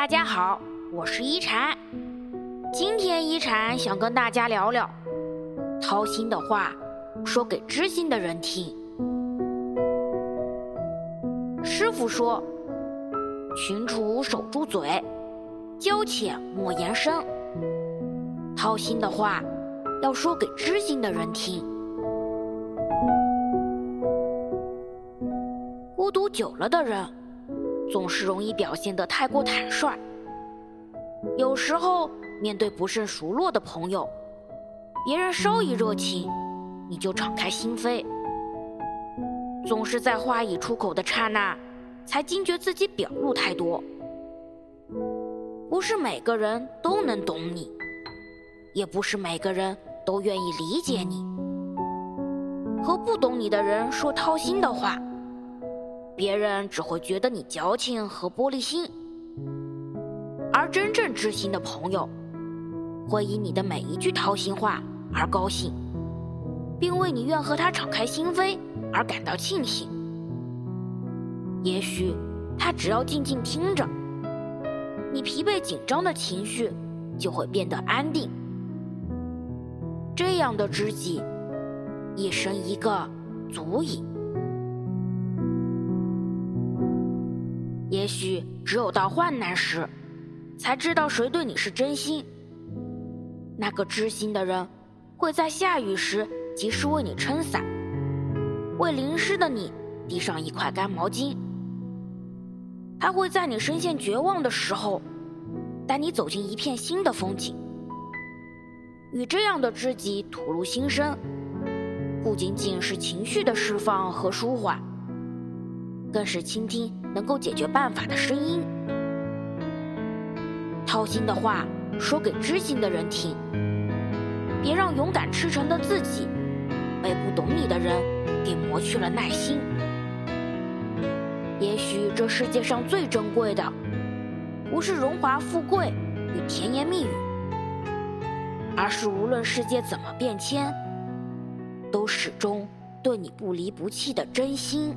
大家好，我是一禅。今天一禅想跟大家聊聊，掏心的话说给知心的人听。师傅说：“群处守住嘴，交浅莫言深。”掏心的话要说给知心的人听。孤独久了的人。总是容易表现得太过坦率，有时候面对不甚熟络的朋友，别人稍一热情，你就敞开心扉，总是在话已出口的刹那，才惊觉自己表露太多。不是每个人都能懂你，也不是每个人都愿意理解你。和不懂你的人说掏心的话。别人只会觉得你矫情和玻璃心，而真正知心的朋友，会以你的每一句掏心话而高兴，并为你愿和他敞开心扉而感到庆幸。也许他只要静静听着，你疲惫紧张的情绪就会变得安定。这样的知己，一生一个足矣。也许只有到患难时，才知道谁对你是真心。那个知心的人，会在下雨时及时为你撑伞，为淋湿的你递上一块干毛巾。他会在你深陷绝望的时候，带你走进一片新的风景。与这样的知己吐露心声，不仅仅是情绪的释放和舒缓。更是倾听能够解决办法的声音，掏心的话说给知心的人听，别让勇敢赤诚的自己被不懂你的人给磨去了耐心。也许这世界上最珍贵的，不是荣华富贵与甜言蜜语，而是无论世界怎么变迁，都始终对你不离不弃的真心。